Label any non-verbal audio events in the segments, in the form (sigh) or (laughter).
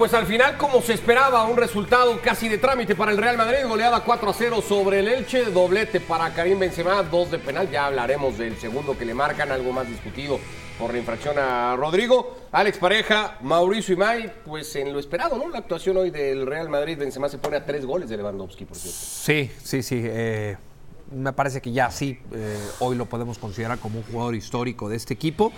pues al final, como se esperaba, un resultado casi de trámite para el Real Madrid, goleada 4 a 0 sobre el Elche, doblete para Karim Benzema, dos de penal, ya hablaremos del segundo que le marcan, algo más discutido por la infracción a Rodrigo. Alex Pareja, Mauricio Imay, pues en lo esperado, ¿no? La actuación hoy del Real Madrid, Benzema se pone a tres goles de Lewandowski, por cierto. Sí, sí, sí. eh, me parece que ya sí, eh, hoy lo podemos considerar como un jugador histórico de este equipo.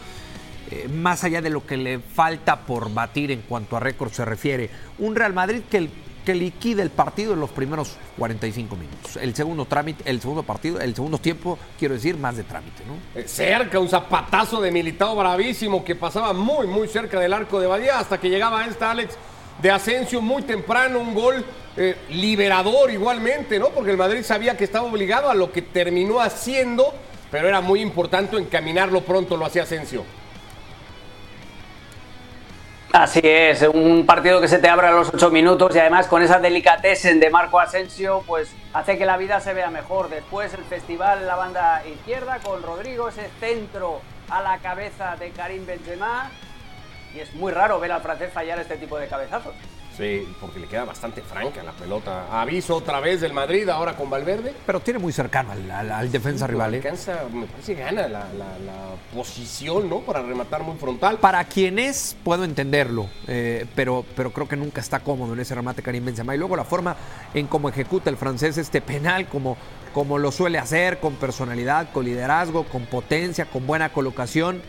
Eh, más allá de lo que le falta por batir en cuanto a récord se refiere, un Real Madrid que, que liquida el partido en los primeros 45 minutos. El segundo trámite, el segundo partido, el segundo tiempo, quiero decir, más de trámite, ¿no? Eh, Cerca, un zapatazo de Militao bravísimo que pasaba muy, muy cerca del arco de Badía hasta que llegaba esta Alex de Asensio muy temprano, un gol eh, liberador igualmente, ¿no? Porque el Madrid sabía que estaba obligado a lo que terminó haciendo, pero era muy importante encaminarlo pronto, lo hacía Asensio. Así es, un partido que se te abre a los ocho minutos y además con esa delicatessen de Marco Asensio, pues hace que la vida se vea mejor. Después el festival en la banda izquierda con Rodrigo, ese centro a la cabeza de Karim Benzema. Y es muy raro ver al francés fallar este tipo de cabezazos. Sí, porque le queda bastante franca la pelota. Aviso otra vez del Madrid, ahora con Valverde. Pero tiene muy cercano al, al- al defensa rival. ¿eh? Alcanza, me parece que gana la, la- la posición, ¿no? Para rematar muy frontal. Para quien es, puedo entenderlo, eh, pero, pero creo que nunca está cómodo en ese remate Karim Benzema. Y luego la forma en cómo ejecuta el francés este penal, como, como lo suele hacer, con personalidad, con liderazgo, con potencia, con buena colocación,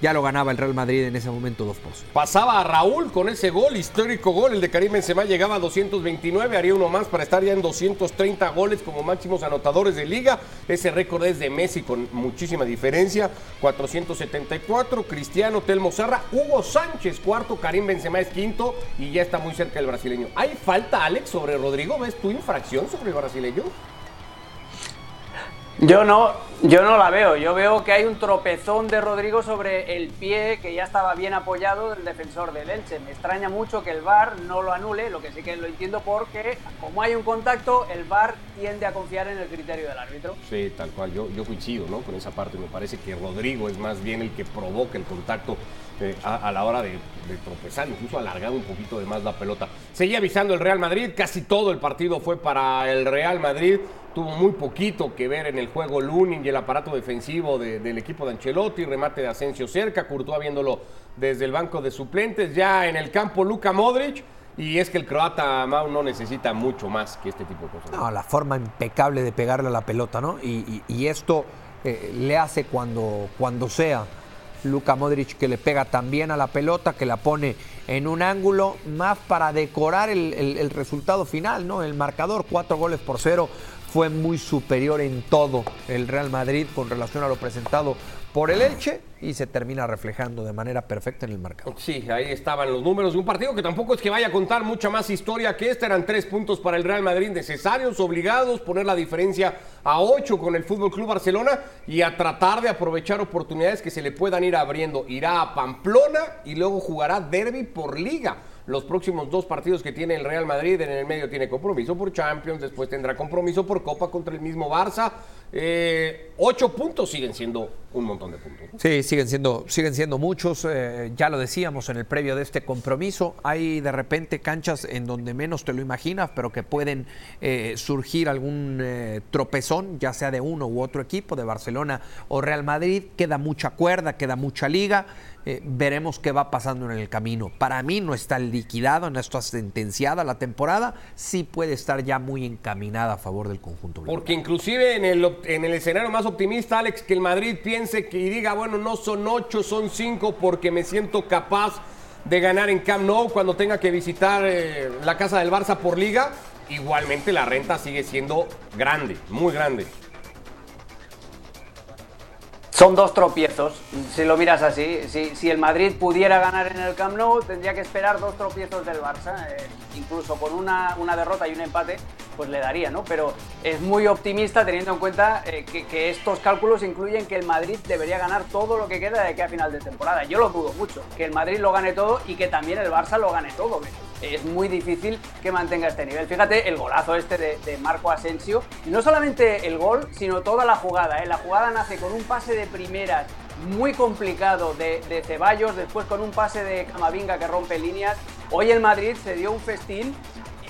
ya lo ganaba el Real Madrid en ese momento dos por cero. Pasaba a Raúl con ese gol, histórico gol, el de Karim Benzema llegaba a 229, haría uno más para estar ya en 230 goles como máximos anotadores de liga. Ese récord es de Messi con muchísima diferencia, 474, Cristiano, Telmo Zarra, Hugo Sánchez cuarto, Karim Benzema es quinto y ya está muy cerca el brasileño. ¿Hay falta, Alex, sobre Rodrigo? ¿Ves tu infracción sobre el brasileño? Yo no, yo no la veo. Yo veo que hay un tropezón de Rodrigo sobre el pie que ya estaba bien apoyado del defensor del Elche. Me extraña mucho que el VAR no lo anule, lo que sí que lo entiendo porque como hay un contacto, el VAR tiende a confiar en el criterio del árbitro. Sí, tal cual, yo, yo coincido ¿no? con esa parte. Me parece que Rodrigo es más bien el que provoca el contacto eh, a, la hora de, de tropezar, incluso alargar un poquito de más la pelota. Seguía avisando el Real Madrid, casi todo el partido fue para el Real Madrid. Tuvo muy poquito que ver en el juego Lunin y el aparato defensivo de- del equipo de Ancelotti, remate de Asensio cerca, Courtois viéndolo desde el banco de suplentes, ya en el campo Luka Modric. Y es que el croata Mau no necesita mucho más que este tipo de cosas. No, la forma impecable de pegarle a la pelota, ¿no? Y, esto eh, le hace cuando, cuando sea Luka Modric que le pega también a la pelota, que la pone en un ángulo más para decorar el resultado final, ¿no? El marcador, cuatro goles por cero, fue muy superior en todo el Real Madrid con relación a lo presentado por el Elche y se termina reflejando de manera perfecta en el marcador. Sí, ahí estaban los números de un partido que tampoco es que vaya a contar mucha más historia que esta. Eran tres puntos para el Real Madrid necesarios, obligados, poner la diferencia a ocho con el Fútbol Club Barcelona y a tratar de aprovechar oportunidades que se le puedan ir abriendo. Irá a Pamplona y luego jugará Derby por Liga. Los próximos dos partidos que tiene el Real Madrid, en el medio tiene compromiso por Champions, después tendrá compromiso por Copa contra el mismo Barça. Eh, ocho puntos siguen siendo un montón de puntos. ¿no? Sí, siguen siendo, siguen siendo muchos. eh, ya lo decíamos en el previo de este compromiso. Hay de repente canchas en donde menos te lo imaginas, pero que pueden eh, surgir algún tropezón, ya sea de uno u otro equipo, de Barcelona o Real Madrid. Queda mucha cuerda, queda mucha liga. eh, veremos qué va pasando en el camino. Para mí no está liquidado, no está sentenciada la temporada. Sí puede estar ya muy encaminada a favor del conjunto. Porque inclusive en el, en el escenario más optimista, Alex, que el Madrid piense y diga, bueno, no son ocho, son cinco, porque me siento capaz de ganar en Camp Nou cuando tenga que visitar eh, la casa del Barça por liga, igualmente la renta sigue siendo grande, muy grande. Son dos tropiezos, si lo miras así. Si, el Madrid pudiera ganar en el Camp Nou, tendría que esperar dos tropiezos del Barça. eh, incluso con una, una derrota y un empate, pues le daría, ¿no? Pero es muy optimista teniendo en cuenta eh, que, que estos cálculos incluyen que el Madrid debería ganar todo lo que queda de aquí a final de temporada. Yo lo dudo mucho, que el Madrid lo gane todo y que también el Barça lo gane todo. Es muy difícil que mantenga este nivel. Fíjate el golazo este de, Marco Asensio. Y no solamente el gol, sino toda la jugada. ¿eh? La jugada nace con un pase de primeras muy complicado de, de Ceballos, después con un pase de Camavinga que rompe líneas. Hoy el Madrid se dio un festín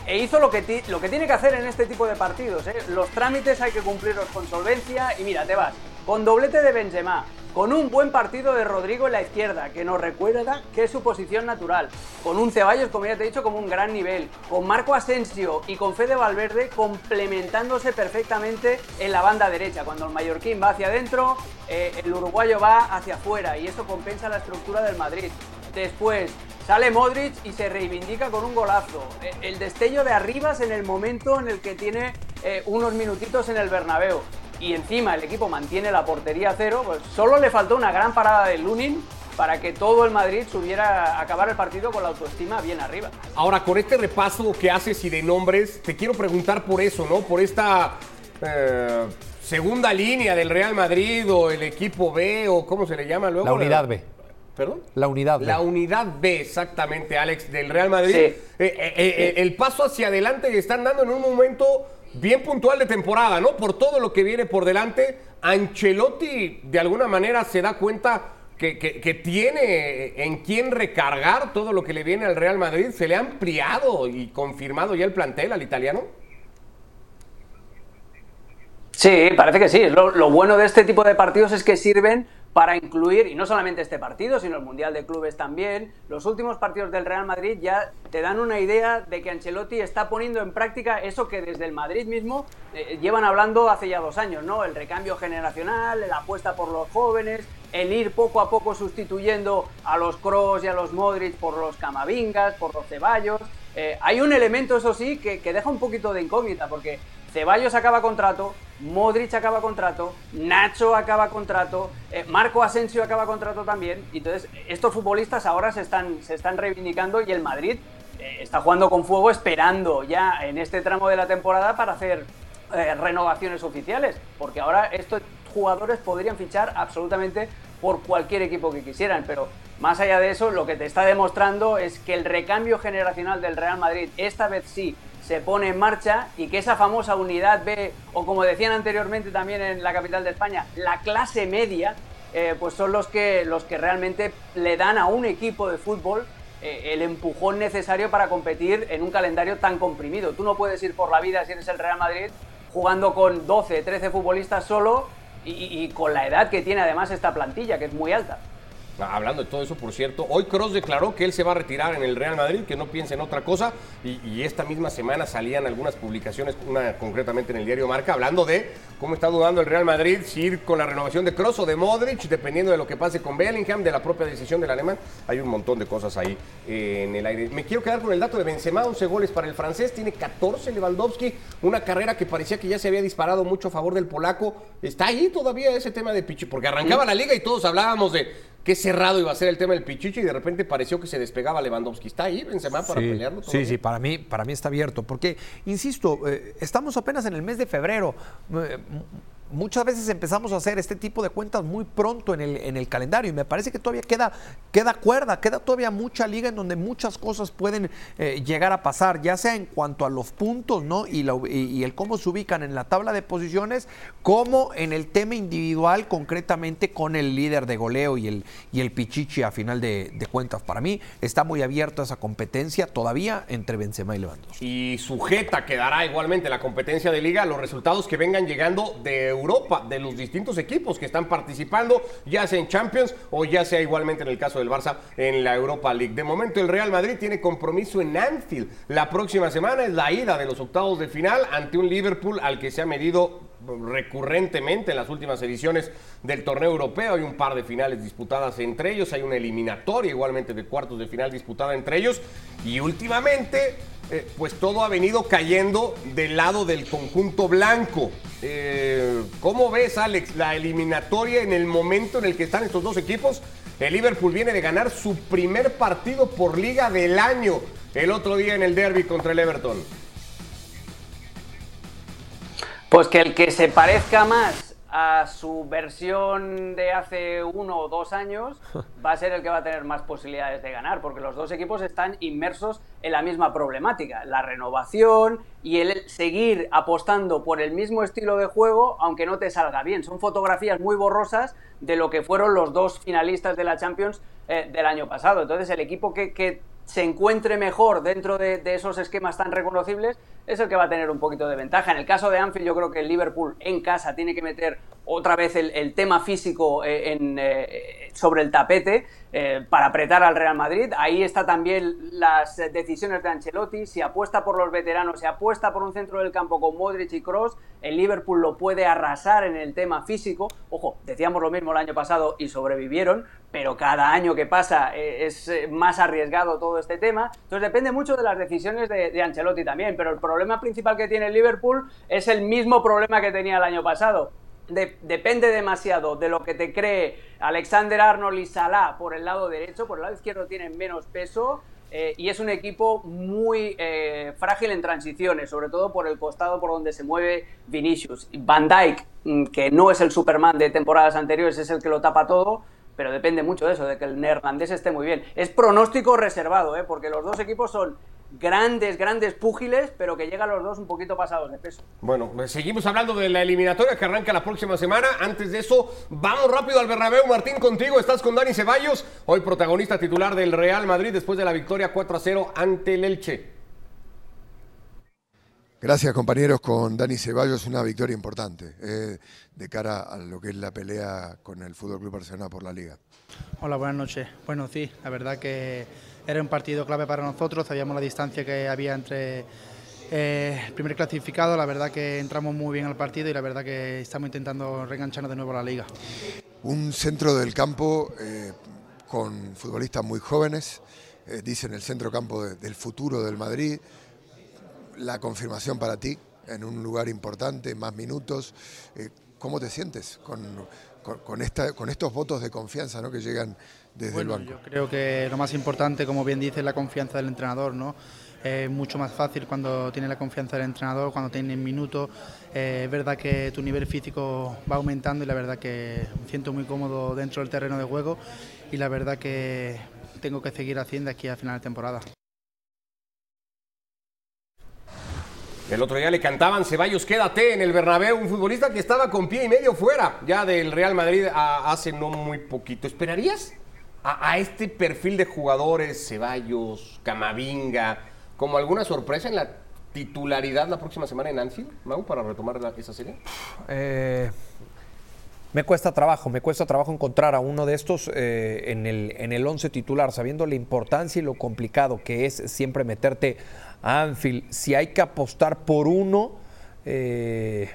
e hizo lo que, lo que tiene que hacer en este tipo de partidos. ¿eh? Los trámites hay que cumplirlos con solvencia y mira, te vas con doblete de Benzema, con un buen partido de Rodrigo en la izquierda, que nos recuerda que es su posición natural, con un Ceballos, como ya te he dicho, como un gran nivel, con Marco Asensio y con Fede Valverde complementándose perfectamente en la banda derecha. Cuando el mallorquín va hacia adentro, eh, el uruguayo va hacia afuera y eso compensa la estructura del Madrid. Después, Sale Modric y se reivindica con un golazo. Eh, el destello de Arribas en el momento en el que tiene eh, unos minutitos en el Bernabéu. Y encima el equipo mantiene la portería a cero. Pues solo le faltó una gran parada de Lunin para que todo el Madrid subiera a acabar el partido con la autoestima bien arriba. Ahora, con este repaso que haces y de nombres, te quiero preguntar por eso, ¿no? Por esta eh, segunda línea del Real Madrid o el equipo B o cómo se le llama luego. La unidad B. ¿Perdón? La unidad B. La unidad B, exactamente, Alex, del Real Madrid. Eh, eh, eh, el paso hacia adelante que están dando en un momento bien puntual de temporada, ¿no? Por todo lo que viene por delante. Ancelotti, de alguna manera, se da cuenta que, que, tiene en quién recargar todo lo que le viene al Real Madrid. ¿Se le ha ampliado y confirmado ya el plantel al italiano? Sí, parece que sí. lo bueno de este tipo de partidos es que sirven para incluir, y no solamente este partido, sino el Mundial de Clubes también, los últimos partidos del Real Madrid ya te dan una idea de que Ancelotti está poniendo en práctica eso que desde el Madrid mismo eh, llevan hablando hace ya dos años, ¿no? El recambio generacional, la apuesta por los jóvenes, el ir poco a poco sustituyendo a los Kroos y a los Modric por los Camavingas, por los Ceballos. Eh, hay un elemento, eso sí, que, que deja un poquito de incógnita, porque Ceballos acaba contrato, Modric acaba contrato, Nacho acaba contrato, eh, Marco Asensio acaba contrato también. Entonces, estos futbolistas ahora se están, se están reivindicando y el Madrid eh, está jugando con fuego esperando ya en este tramo de la temporada para hacer eh, renovaciones oficiales. Porque ahora estos jugadores podrían fichar absolutamente por cualquier equipo que quisieran. Pero más allá de eso, lo que te está demostrando es que el recambio generacional del Real Madrid, esta vez sí, se pone en marcha y que esa famosa unidad B, o como decían anteriormente también en la capital de España, la clase media, eh, pues son los que, los que realmente le dan a un equipo de fútbol eh, el empujón necesario para competir en un calendario tan comprimido. Tú no puedes ir por la vida si eres el Real Madrid jugando con 12, 13 futbolistas solo y con la edad que tiene además esta plantilla, que es muy alta. Hablando de todo eso, por cierto, hoy Cross declaró que él se va a retirar en el Real Madrid, que no piense en otra cosa. Y, esta misma semana salían algunas publicaciones, una concretamente en el diario Marca, hablando de cómo está dudando el Real Madrid si ir con la renovación de Cross o de Modric, dependiendo de lo que pase con Bellingham, de la propia decisión del alemán. Hay un montón de cosas ahí eh, en el aire. Me quiero quedar con el dato de Benzema, 11 goles para el francés, tiene 14 Lewandowski, una carrera que parecía que ya se había disparado mucho a favor del polaco. Está ahí todavía ese tema de Pichi, porque arrancaba la liga y todos hablábamos de qué cerrado iba a ser el tema del Pichichi y de repente pareció que se despegaba Lewandowski. ¿Está ahí Benzema para pelearlo? Sí, sí, para mí, para mí está abierto. Porque, insisto, eh, estamos apenas en el mes de febrero. Muchas veces empezamos a hacer este tipo de cuentas muy pronto en el, en el calendario y me parece que todavía queda, queda cuerda, queda todavía mucha liga en donde muchas cosas pueden eh, llegar a pasar, ya sea en cuanto a los puntos ¿no? y, y, el cómo se ubican en la tabla de posiciones, como en el tema individual concretamente con el líder de goleo y el, y el Pichichi a final de, cuentas. Para mí está muy abierta esa competencia todavía entre Benzema y Lewandowski. Y sujeta quedará igualmente la competencia de liga los resultados que vengan llegando de Europa, de los distintos equipos que están participando, ya sea en Champions o ya sea igualmente en el caso del Barça en la Europa League. De momento el Real Madrid tiene compromiso en Anfield. La próxima semana es la ida de los octavos de final ante un Liverpool al que se ha medido recurrentemente en las últimas ediciones del torneo europeo. Hay un par de finales disputadas entre ellos, hay una eliminatoria igualmente de cuartos de final disputada entre ellos y últimamente eh, pues todo ha venido cayendo del lado del conjunto blanco. Eh, ¿Cómo ves, Alex, la eliminatoria en el momento en el que están estos dos equipos? El Liverpool viene de ganar su primer partido por liga del año el otro día en el derby contra el Everton. Pues que el que se parezca más a su versión de hace uno o dos años va a ser el que va a tener más posibilidades de ganar, porque los dos equipos están inmersos en la misma problemática, la renovación y el seguir apostando por el mismo estilo de juego, aunque no te salga bien. Son fotografías muy borrosas de lo que fueron los dos finalistas de la Champions eh, del año pasado. Entonces el equipo que, se encuentre mejor dentro de, esos esquemas tan reconocibles, es el que va a tener un poquito de ventaja. En el caso de Anfield, yo creo que el Liverpool en casa tiene que meter otra vez el, tema físico eh, eh, sobre el tapete eh, para apretar al Real Madrid. Ahí está también las decisiones de Ancelotti. Si apuesta por los veteranos, si apuesta por un centro del campo con Modric y Cross, el Liverpool lo puede arrasar en el tema físico. Ojo, decíamos lo mismo el año pasado y sobrevivieron, pero cada año que pasa es más arriesgado todo este tema. Entonces depende mucho de las decisiones de, Ancelotti también, pero el problema principal que tiene Liverpool es el mismo problema que tenía el año pasado depende demasiado de lo que te cree Alexander Arnold y Salah por el lado derecho, por el lado izquierdo tienen menos peso eh, y es un equipo muy eh, frágil en transiciones, sobre todo por el costado por donde se mueve Vinicius. Van Dijk, mm, que no es el Superman de temporadas anteriores, es el que lo tapa todo, pero depende mucho de eso, de que el neerlandés esté muy bien. Es pronóstico reservado, ¿eh? porque los dos equipos son grandes, grandes púgiles, pero que llegan los dos un poquito pasados de peso. Bueno, pues seguimos hablando de la eliminatoria que arranca la próxima semana. Antes de eso, vamos rápido al Bernabéu. Martín, contigo. Estás con Dani Ceballos, hoy protagonista titular del Real Madrid después de la victoria 4 a 0 ante el Elche. Gracias compañeros, con Dani Ceballos una victoria importante eh, de cara a lo que es la pelea con el Fútbol Club Barcelona por la Liga. Hola, buenas noches. Bueno, sí, la verdad que era un partido clave para nosotros, sabíamos la distancia que había entre eh, el primer clasificado, la verdad que entramos muy bien al partido y la verdad que estamos intentando reengancharnos de nuevo a la liga. Un centro del campo eh, con futbolistas muy jóvenes, eh, dicen el centro campo del futuro del Madrid, la confirmación para ti en un lugar importante, más minutos. ¿Cómo te sientes con, con, esta, con estos votos de confianza ¿no? que llegan desde el banco? Yo creo que lo más importante, como bien dice, es la confianza del entrenador. ¿no? Es mucho más fácil cuando tiene la confianza del entrenador, cuando tiene minutos. Eh, es verdad que tu nivel físico va aumentando y la verdad que me siento muy cómodo dentro del terreno de juego y la verdad que tengo que seguir haciendo aquí a final de temporada. El otro día le cantaban Ceballos, quédate en el Bernabéu, un futbolista que estaba con pie y medio fuera ya del Real Madrid hace no muy poquito. ¿Esperarías a, este perfil de jugadores, Ceballos, Camavinga, como alguna sorpresa en la titularidad la próxima semana en Anfield, Mau, para retomar esa serie? Eh, me cuesta trabajo, me cuesta trabajo encontrar a uno de estos eh, en, el, en el once titular, sabiendo la importancia y lo complicado que es siempre meterte Anfield, si hay que apostar por uno, eh,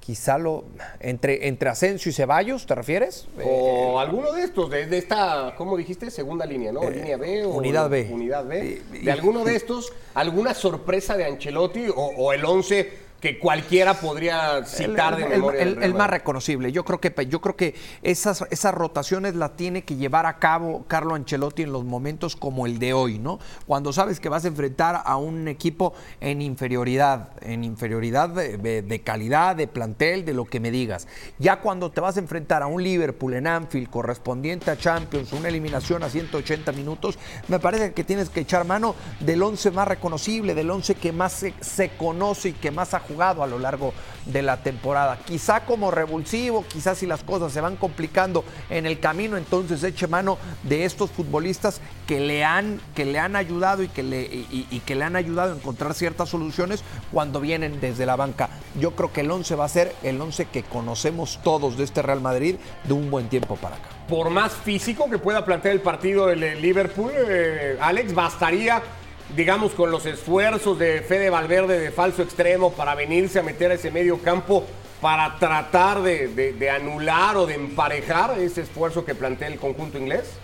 quizá lo entre, entre Asensio y Ceballos, ¿te refieres? O eh, alguno de estos, de, esta, ¿cómo dijiste? Segunda línea, ¿no? Eh, línea B o unidad B. Unidad B. De alguno de (laughs) estos, alguna sorpresa de Ancelotti o, o el 11 que cualquiera podría citar de memoria. El, más reconocible. Yo creo que, yo creo que esas, esas rotaciones las tiene que llevar a cabo Carlo Ancelotti en los momentos como el de hoy, ¿no? Cuando sabes que vas a enfrentar a un equipo en inferioridad, en inferioridad de, calidad, de plantel, de lo que me digas. Ya cuando te vas a enfrentar a un Liverpool en Anfield correspondiente a Champions, una eliminación a 180 minutos, me parece que tienes que echar mano del 11 más reconocible, del 11 que más se, se conoce y que más ha jugado a lo largo de la temporada. Quizá como revulsivo, quizás si las cosas se van complicando en el camino, entonces eche mano de estos futbolistas que le han, que le han ayudado y que le, que le han ayudado a encontrar ciertas soluciones cuando vienen desde la banca. Yo creo que el 11 va a ser el 11 que conocemos todos de este Real Madrid de un buen tiempo para acá. Por más físico que pueda plantear el partido del Liverpool, eh, Alex, bastaría digamos, con los esfuerzos de Fede Valverde de falso extremo para venirse a meter a ese medio campo para tratar de, anular o de emparejar ese esfuerzo que plantea el conjunto inglés?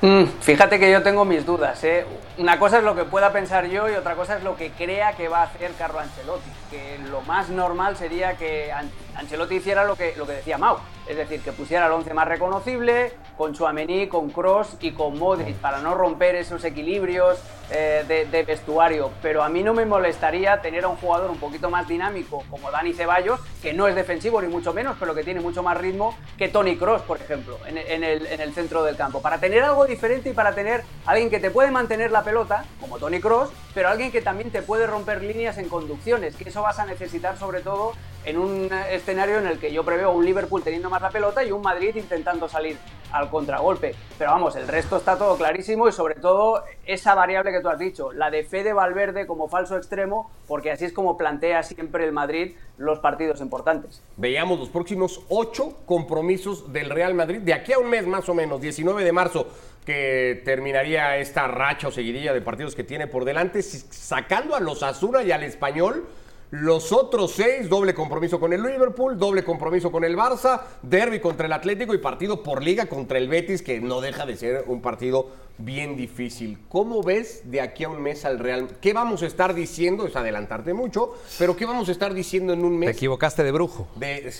Mm, fíjate que yo tengo mis dudas. ¿eh? Una cosa es lo que pueda pensar yo y otra cosa es lo que crea que va a hacer Carlo Ancelotti. Que lo más normal sería que Ancelotti hiciera lo que, lo que decía Mau es decir, que pusiera el 11 más reconocible, con Chouameni, con Cross y con Modric, para no romper esos equilibrios eh, de, vestuario. Pero a mí no me molestaría tener a un jugador un poquito más dinámico, como Dani Ceballos, que no es defensivo ni mucho menos, pero que tiene mucho más ritmo que Tony Cross, por ejemplo, en, el, en el centro del campo. Para tener algo diferente y para tener alguien que te puede mantener la pelota, como Tony Cross, pero alguien que también te puede romper líneas en conducciones, que eso vas a necesitar sobre todo en un escenario en el que yo preveo un Liverpool teniendo más la pelota y un Madrid intentando salir al contragolpe. Pero vamos, el resto está todo clarísimo y sobre todo esa variable que tú has dicho, la de Fede Valverde como falso extremo, porque así es como plantea siempre el Madrid los partidos importantes. Veíamos los próximos ocho compromisos del Real Madrid de aquí a un mes más o menos, 19 de marzo que terminaría esta racha o seguidilla de partidos que tiene por delante, sacando a los Azura y al Español los otros seis, doble compromiso con el Liverpool, doble compromiso con el Barça, derby contra el Atlético y partido por liga contra el Betis, que no deja de ser un partido bien difícil. ¿Cómo ves de aquí a un mes al Real? ¿Qué vamos a estar diciendo? Es adelantarte mucho, pero ¿qué vamos a estar diciendo en un mes? Te equivocaste de brujo. De,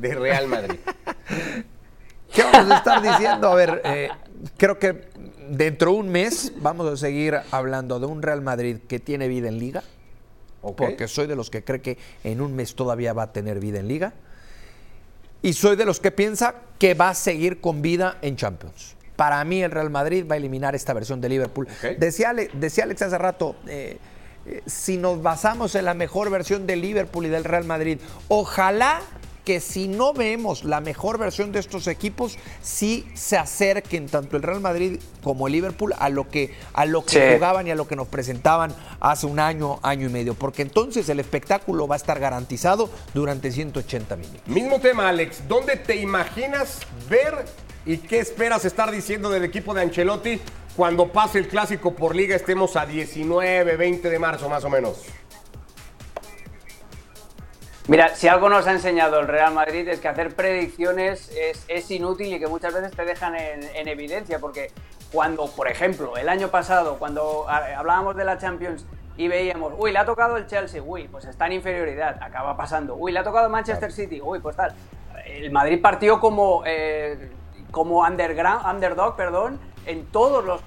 Real Madrid. (laughs) ¿Qué vamos a estar diciendo? A ver, eh, creo que dentro de un mes vamos a seguir hablando de un Real Madrid que tiene vida en liga porque soy de los que cree que en un mes todavía va a tener vida en liga. Y soy de los que piensa que va a seguir con vida en Champions. Para mí el Real Madrid va a eliminar esta versión de Liverpool. Decía, decía, Alex hace rato, eh, eh, si nos basamos en la mejor versión de Liverpool y del Real Madrid, ojalá que si no vemos la mejor versión de estos equipos, sí se acerquen tanto el Real Madrid como el Liverpool a lo que, a lo que jugaban y a lo que nos presentaban hace un año, año y medio, porque entonces el espectáculo va a estar garantizado durante 180 minutos. Mismo tema, Alex, ¿dónde te imaginas ver y qué esperas estar diciendo del equipo de Ancelotti cuando pase el clásico por liga, estemos a 19, 20 de marzo más o menos? Mira, si algo nos ha enseñado el Real Madrid es que hacer predicciones es, inútil y que muchas veces te dejan en, evidencia, porque cuando, por ejemplo, el año pasado, cuando hablábamos de la Champions y veíamos, uy, le ha tocado el Chelsea, uy, pues está en inferioridad, acaba pasando, uy, le ha tocado Manchester City, uy, pues tal. El Madrid partió como, eh, como underground, underdog, perdón, en todos los,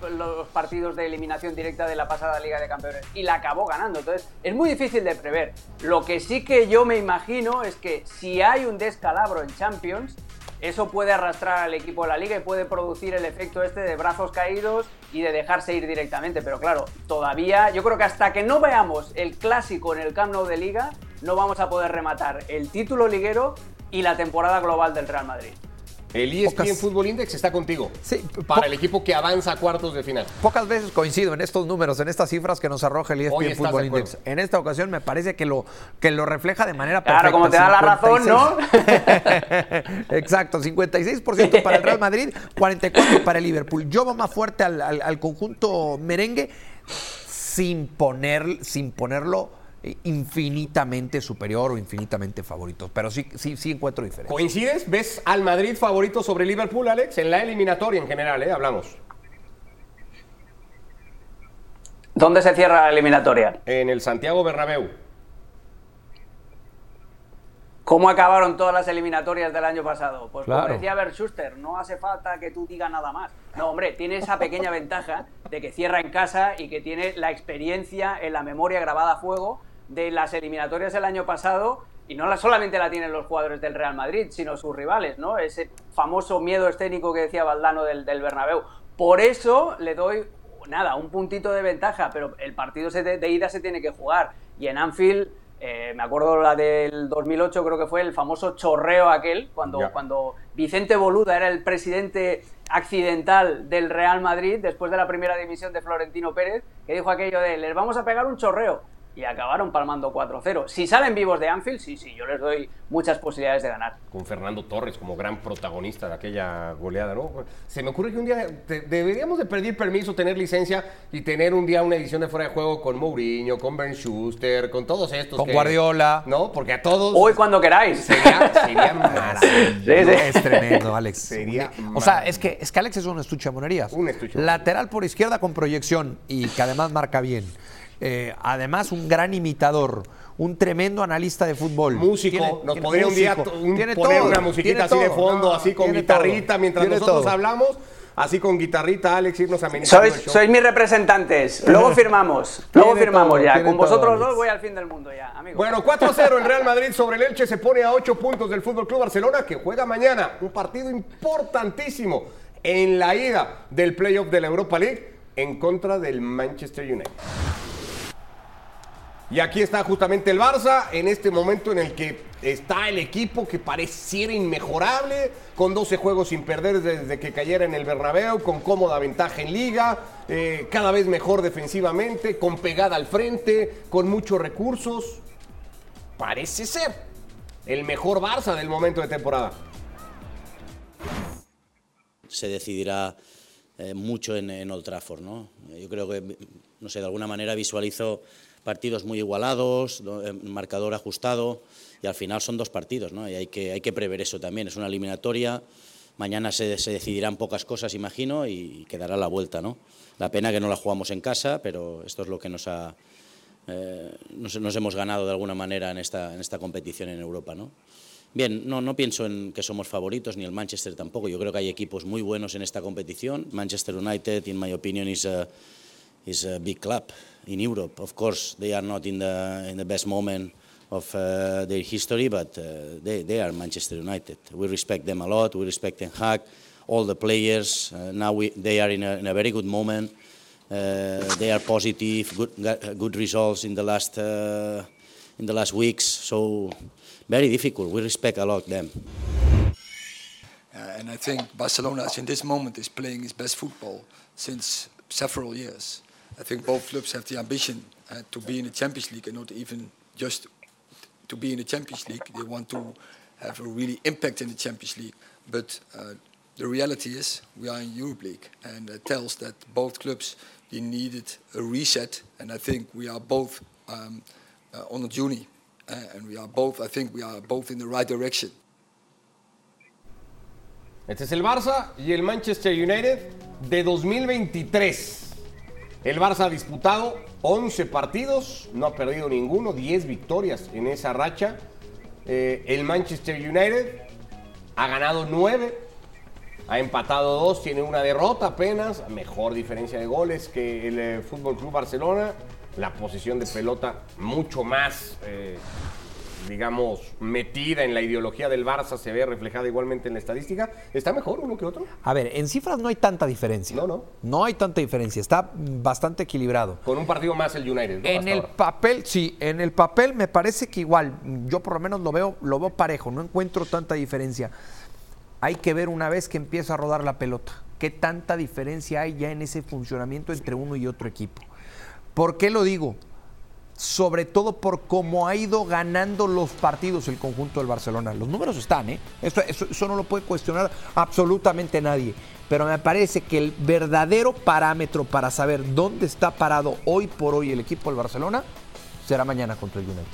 partidos de eliminación directa de la pasada Liga de Campeones y la acabó ganando. Entonces, es muy difícil de prever. Lo que sí que yo me imagino es que si hay un descalabro en Champions, eso puede arrastrar al equipo de la liga y puede producir el efecto este de brazos caídos y de dejarse ir directamente. Pero claro, todavía yo creo que hasta que no veamos el clásico en el Camp Nou de liga, no vamos a poder rematar el título liguero y la temporada global del Real Madrid. El ESPN Fútbol Index está contigo. Sí, para el equipo que avanza a cuartos de final. Pocas veces coincido en estos números, en estas cifras que nos arroja el ESPN Fútbol Index. En esta ocasión me parece que lo, que lo refleja de manera perfecta. Claro, como te da la razón, ¿no? (laughs) Exacto, 56% para el Real Madrid, 44% para el Liverpool. Yo voy más fuerte al, al conjunto merengue sin, poner, sin ponerlo infinitamente superior o infinitamente favorito. Pero sí, sí, sí encuentro diferencia. ¿Coincides? ¿Ves al Madrid favorito sobre Liverpool, Alex? En la eliminatoria en general, ¿eh? Hablamos. ¿Dónde se cierra la eliminatoria? En el Santiago Bernabéu. ¿Cómo acabaron todas las eliminatorias del año pasado? Pues como decía Bert Schuster, no hace falta que tú digas nada más. No, hombre, tiene esa pequeña ventaja de que cierra en casa y que tiene la experiencia en la memoria grabada a fuego de las eliminatorias del año pasado y no la, solamente la tienen los jugadores del Real Madrid, sino sus rivales, ¿no? Ese famoso miedo escénico que decía Valdano del, del Bernabéu. Por eso le doy, nada, un puntito de ventaja, pero el partido de, ida se tiene que jugar. Y en Anfield, eh, me acuerdo la del 2008, creo que fue el famoso chorreo aquel, cuando, cuando Vicente Boluda era el presidente accidental del Real Madrid después de la primera división de Florentino Pérez, que dijo aquello de, les vamos a pegar un chorreo y acabaron palmando 4-0. Si salen vivos de Anfield, sí, sí, yo les doy muchas posibilidades de ganar. Con Fernando Torres como gran protagonista de aquella goleada, ¿no? Se me ocurre que un día deberíamos de pedir permiso, tener licencia y tener un día una edición de fuera de juego con Mourinho, con Ben Schuster, con todos estos. Con Guardiola. ¿No? Porque a todos... Hoy cuando queráis. Sería, sería (laughs) maravilloso. Es tremendo, Alex. Sería O sea, es que, es que Alex es un estuche de monerías. Un estuche. Lateral por izquierda con proyección y que además marca bien. Eh, además, un gran imitador, un tremendo analista de fútbol. Músico, nos podría un día poner una musiquita así de fondo, así con guitarrita, mientras nosotros hablamos. Así con guitarrita, Alex, irnos a Sois, sois mis representantes. Luego firmamos. Luego firmamos ya. Con vosotros dos voy al fin del mundo ya, amigos. Bueno, 4-0 el Real Madrid sobre el Elche se pone a 8 puntos del Fútbol Club Barcelona que juega mañana un partido importantísimo en la ida del playoff de la Europa League en contra del Manchester United. Y aquí está justamente el Barça, en este momento en el que está el equipo que pareciera inmejorable, con 12 juegos sin perder desde que cayera en el Bernabéu, con cómoda ventaja en liga, eh, cada vez mejor defensivamente, con pegada al frente, con muchos recursos. Parece ser el mejor Barça del momento de temporada. Se decidirá eh, mucho en, en Old Trafford, ¿no? Yo creo que, no sé, de alguna manera visualizo partidos muy igualados, eh, marcador ajustado y al final son dos partidos, ¿no? Y hay que, hay que prever eso también, es una eliminatoria, mañana se, se decidirán pocas cosas, imagino, y quedará la vuelta, ¿no? La pena que no la jugamos en casa, pero esto es lo que nos ha... Eh, nos, hemos ganado de alguna manera en esta, en esta competición en Europa, ¿no? Bien, no, no pienso en que somos favoritos, ni el Manchester tampoco. Yo creo que hay equipos muy buenos en esta competición. Manchester United, in my opinion, is is a big club. in Europe. Of course, they are not in the in the best moment of uh, their history, but uh, they they are Manchester United. We respect them a lot. We respect Ten Hag, all the players. Uh, now we, they are in a, in a very good moment. Uh, they are positive, good good results in the last uh, in the last weeks. So very difficult. We respect a lot them. Uh, and I think Barcelona, in this moment, is playing its best football since several years. I think both clubs have the ambition uh, to be in the Champions League and not even just to be in the Champions League. They want to have a really impact in the Champions League. But uh, the reality is we are in Europe League, and it tells that both clubs they needed a reset. And I think we are both um, uh, on a journey, uh, and we are both. I think we are both in the right direction. Este es el Barça y el Manchester United de 2023. El Barça ha disputado 11 partidos, no ha perdido ninguno, 10 victorias en esa racha. Eh, el Manchester United ha ganado 9, ha empatado 2, tiene una derrota apenas, mejor diferencia de goles que el eh, Fútbol Club Barcelona. La posición de pelota mucho más eh, digamos, metida en la ideología del Barça se ve reflejada igualmente en la estadística. ¿Está mejor uno que otro? A ver, en cifras no hay tanta diferencia. No, no. No hay tanta diferencia. Está bastante equilibrado. Con un partido más el United. ¿no? En Hasta el ahora. papel, sí, en el papel me parece que igual, yo por lo menos lo veo, lo veo parejo, no encuentro tanta diferencia. Hay que ver una vez que empieza a rodar la pelota, qué tanta diferencia hay ya en ese funcionamiento entre uno y otro equipo. ¿Por qué lo digo? Sobre todo por cómo ha ido ganando los partidos el conjunto del Barcelona. Los números están, ¿eh? Eso, eso, no lo puede cuestionar absolutamente nadie. Pero me parece que el verdadero parámetro para saber dónde está parado hoy por hoy el equipo del Barcelona será mañana contra el United.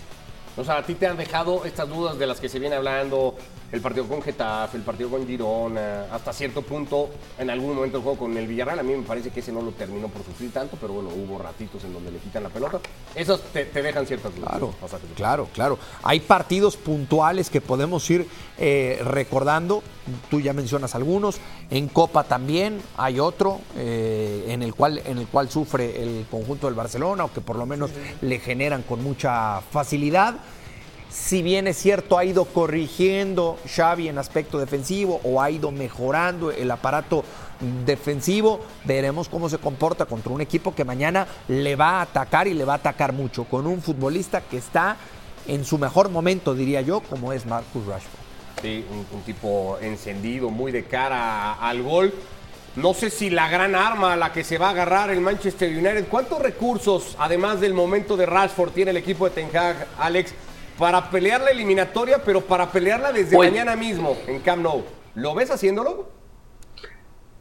O sea, a ti te han dejado estas dudas de las que se viene hablando, el partido con Getafe, el partido con Girona, hasta cierto punto, en algún momento el juego con el Villarreal, a mí me parece que ese no lo terminó por sufrir tanto, pero bueno, hubo ratitos en donde le quitan la pelota. Esos te, te dejan ciertas dudas. Claro, claro, claro. Hay partidos puntuales que podemos ir eh, recordando, tú ya mencionas algunos, en Copa también hay otro eh, en, el cual, en el cual sufre el conjunto del Barcelona, o que por lo menos le generan con mucha facilidad si bien es cierto ha ido corrigiendo Xavi en aspecto defensivo o ha ido mejorando el aparato defensivo, veremos cómo se comporta contra un equipo que mañana le va a atacar y le va a atacar mucho, con un futbolista que está en su mejor momento, diría yo, como es Marcus Rashford. Sí, un, tipo encendido, muy de cara al gol. No sé si la gran arma a la que se va a agarrar el Manchester United. ¿Cuántos recursos, además del momento de Rashford, tiene el equipo de Ten Hag, Alex? Para pelear la eliminatoria, pero para pelearla desde mañana mismo en Camp Nou. ¿Lo ves haciéndolo?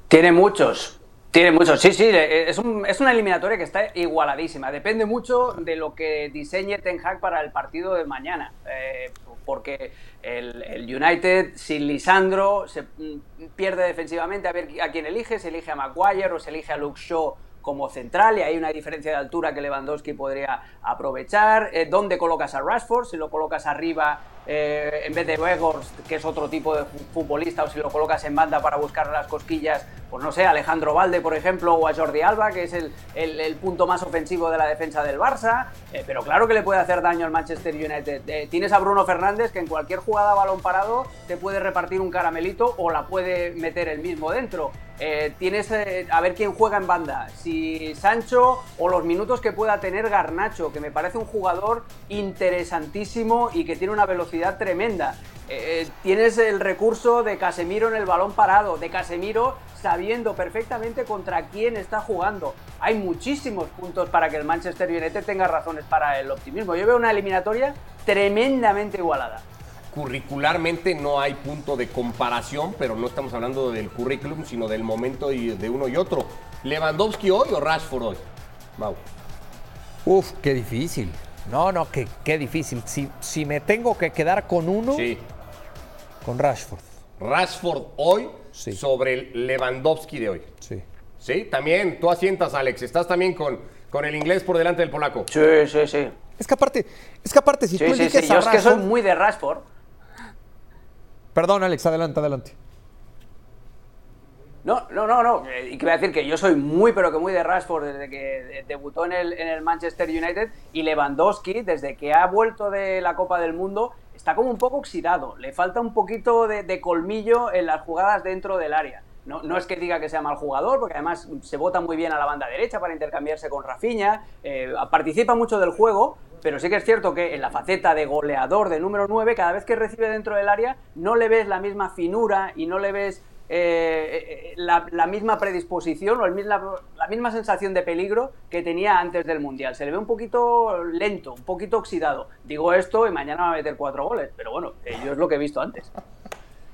Tiene muchos. Tiene muchos, sí, sí, es, un, es, una eliminatoria que está igualadísima. Depende mucho de lo que diseñe Ten Hag para el partido de mañana. Eh, porque el, el, United sin Lisandro se pierde defensivamente a ver a quién elige, se elige a Maguire o se elige a Luke Shaw como central y hay una diferencia de altura que Lewandowski podría aprovechar. Eh, ¿Dónde colocas a Rashford? Si lo colocas arriba eh, en vez de Weghorst, que es otro tipo de futbolista, o si lo colocas en banda para buscar las cosquillas, pues no sé, Alejandro Valde, por ejemplo, o a Jordi Alba, que es el, punto más ofensivo de la defensa del Barça, eh, pero claro que le puede hacer daño al Manchester United. Eh, tienes a Bruno Fernández, que en cualquier jugada balón parado te puede repartir un caramelito o la puede meter él mismo dentro. Tienes a ver quién juega en banda, si Sancho o los minutos que pueda tener Garnacho, que me parece un jugador interesantísimo y que tiene una velocidad tremenda. Eh, tienes el recurso de Casemiro en el balón parado, de Casemiro sabiendo perfectamente contra quién está jugando. Hay muchísimos puntos para que el Manchester United tenga razones para el optimismo. Yo veo una eliminatoria tremendamente igualada curricularmente no hay punto de comparación, pero no estamos hablando del currículum, sino del momento de uno y otro. ¿Lewandowski hoy o Rashford hoy? Mau. Uf, qué difícil. No, no, qué, qué difícil. Si, si me tengo que quedar con uno, sí. con Rashford. Rashford hoy sobre el Lewandowski de hoy. Sí. Sí, también, tú asientas, Alex. Estás también con, con el inglés por delante del polaco. Sí, sí, sí. Es que aparte, es que aparte si tú eliges sí, sí. Yo es que soy muy de Rashford. Perdón, Alex, adelante, adelante. No, no, no, no. Y que voy a decir que yo soy muy, pero que muy de Rashford desde que debutó en el, en el Manchester United y Lewandowski, desde que ha vuelto de la Copa del Mundo, está como un poco oxidado. Le falta un poquito de, colmillo en las jugadas dentro del área. No, no, es que diga que sea mal jugador, porque además se vota muy bien a la banda derecha para intercambiarse con Rafinha, eh, participa mucho del juego, pero sí que es cierto que en la faceta de goleador de número 9, cada vez que recibe dentro del área, no le ves la misma finura y no le ves eh, eh, la, misma predisposición o la, misma sensación de peligro que tenía antes del Mundial. Se le ve un poquito lento, un poquito oxidado. Digo esto y mañana va a meter cuatro goles, pero bueno, yo es lo que he visto antes.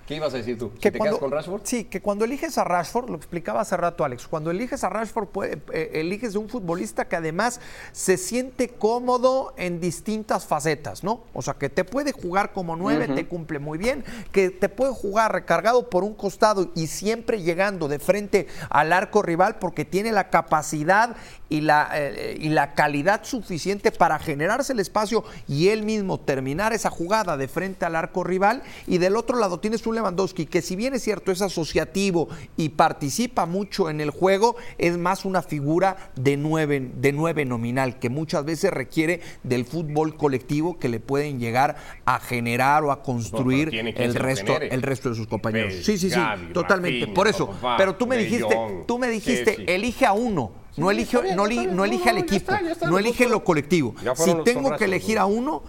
¿Qué ibas a decir tú? ¿Que te quedas con Rashford? Sí, que cuando eliges a Rashford, lo explicaba hace rato Alex, cuando eliges a Rashford, eh, eliges un futbolista que además se siente cómodo en distintas facetas, ¿no? O sea, que te puede jugar como nueve, te cumple muy bien, que te puede jugar recargado por un costado y siempre llegando de frente al arco rival porque tiene la capacidad y la, eh, y la calidad suficiente para generarse el espacio y él mismo terminar esa jugada de frente al arco rival. Y del otro lado tienes un Lewandowski que si bien es cierto es asociativo y participa mucho en el juego, es más una figura de nueve, de nueve nominal que muchas veces requiere del fútbol colectivo que le pueden llegar a generar o a construir el, resto, el resto de sus compañeros. sí, sí, sí, totalmente. Por eso, pero tú me dijiste, tú me dijiste, elige a uno no elige, no, no elige al equipo, no elige lo colectivo. Si tengo que elegir a uno,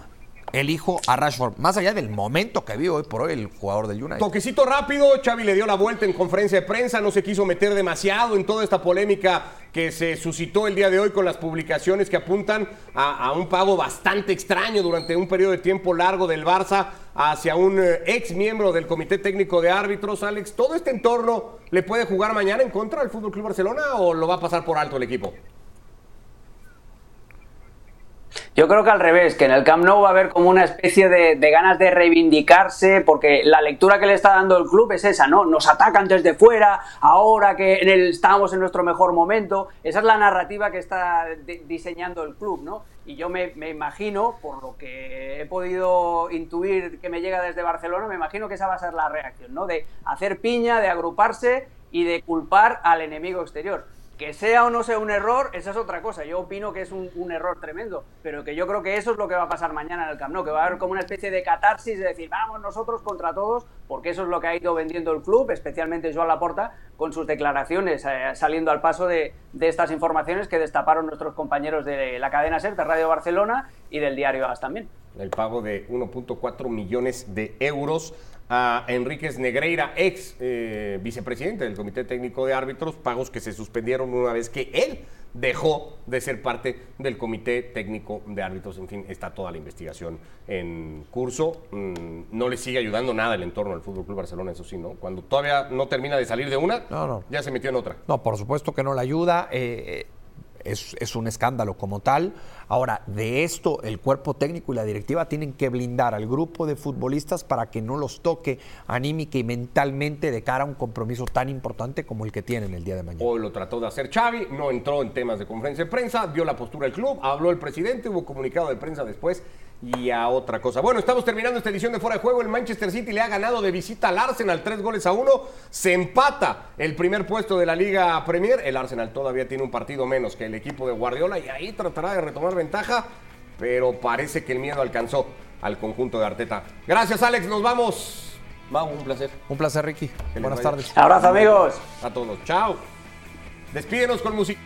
elijo a Rashford, más allá del momento que vive hoy por hoy el jugador del United. Toquecito rápido, Xavi le dio la vuelta en conferencia de prensa, no se quiso meter demasiado en toda esta polémica que se suscitó el día de hoy con las publicaciones que apuntan a, un pago bastante extraño durante un periodo de tiempo largo del Barça hacia un eh, ex miembro del Comité Técnico de Árbitros, Alex. ¿Todo este entorno le puede jugar mañana en contra del Fútbol Club Barcelona o lo va a pasar por alto el equipo? Yo creo que al revés, que en el Camp Nou va a haber como una especie de, ganas de reivindicarse, porque la lectura que le está dando el club es esa, ¿no? Nos atacan desde fuera, ahora que en el, estamos en nuestro mejor momento. Esa es la narrativa que está diseñando el club, ¿no? Y yo me, me, imagino, por lo que he podido intuir que me llega desde Barcelona, me imagino que esa va a ser la reacción, ¿no? De hacer piña, de agruparse y de culpar al enemigo exterior. Que sea o no sea un error, esa es otra cosa. Yo opino que es un, error tremendo, pero que yo creo que eso es lo que va a pasar mañana en el Camp Nou, que va a haber como una especie de catarsis de decir, vamos nosotros contra todos, porque eso es lo que ha ido vendiendo el club, especialmente Joan Laporta, con sus declaraciones, eh, saliendo al paso de, estas informaciones que destaparon nuestros compañeros de la cadena SER, de Radio Barcelona y del diario AS también. El pago de 1.4 millones de euros a Enríquez Negreira, ex eh, vicepresidente del Comité Técnico de Árbitros, pagos que se suspendieron una vez que él dejó de ser parte del Comité Técnico de Árbitros. En fin, está toda la investigación en curso. Mm, no le sigue ayudando nada el entorno del Fútbol Club Barcelona, eso sí, ¿no? Cuando todavía no termina de salir de una, ya se metió en otra. No, por supuesto que no le ayuda. Eh, eh, es, un escándalo como tal. Ahora, de esto el cuerpo técnico y la directiva tienen que blindar al grupo de futbolistas para que no los toque anímica y mentalmente de cara a un compromiso tan importante como el que tienen el día de mañana. Hoy lo trató de hacer Xavi, no entró en temas de conferencia de prensa, dio la postura del club, habló el presidente, hubo comunicado de prensa después y a otra cosa. Bueno, estamos terminando esta edición de Fuera de Juego. El Manchester City le ha ganado de visita al Arsenal tres goles a uno. Se empata el primer puesto de la Liga Premier. El Arsenal todavía tiene un partido menos que el equipo de Guardiola y ahí tratará de retomar ventaja, pero parece que el miedo alcanzó al conjunto de Arteta. Gracias, Alex. Nos vamos. Mau, un placer. Un placer, Ricky. Buenas vaya. tardes. Abrazo, amigos. A todos. Chao. Despídenos con música.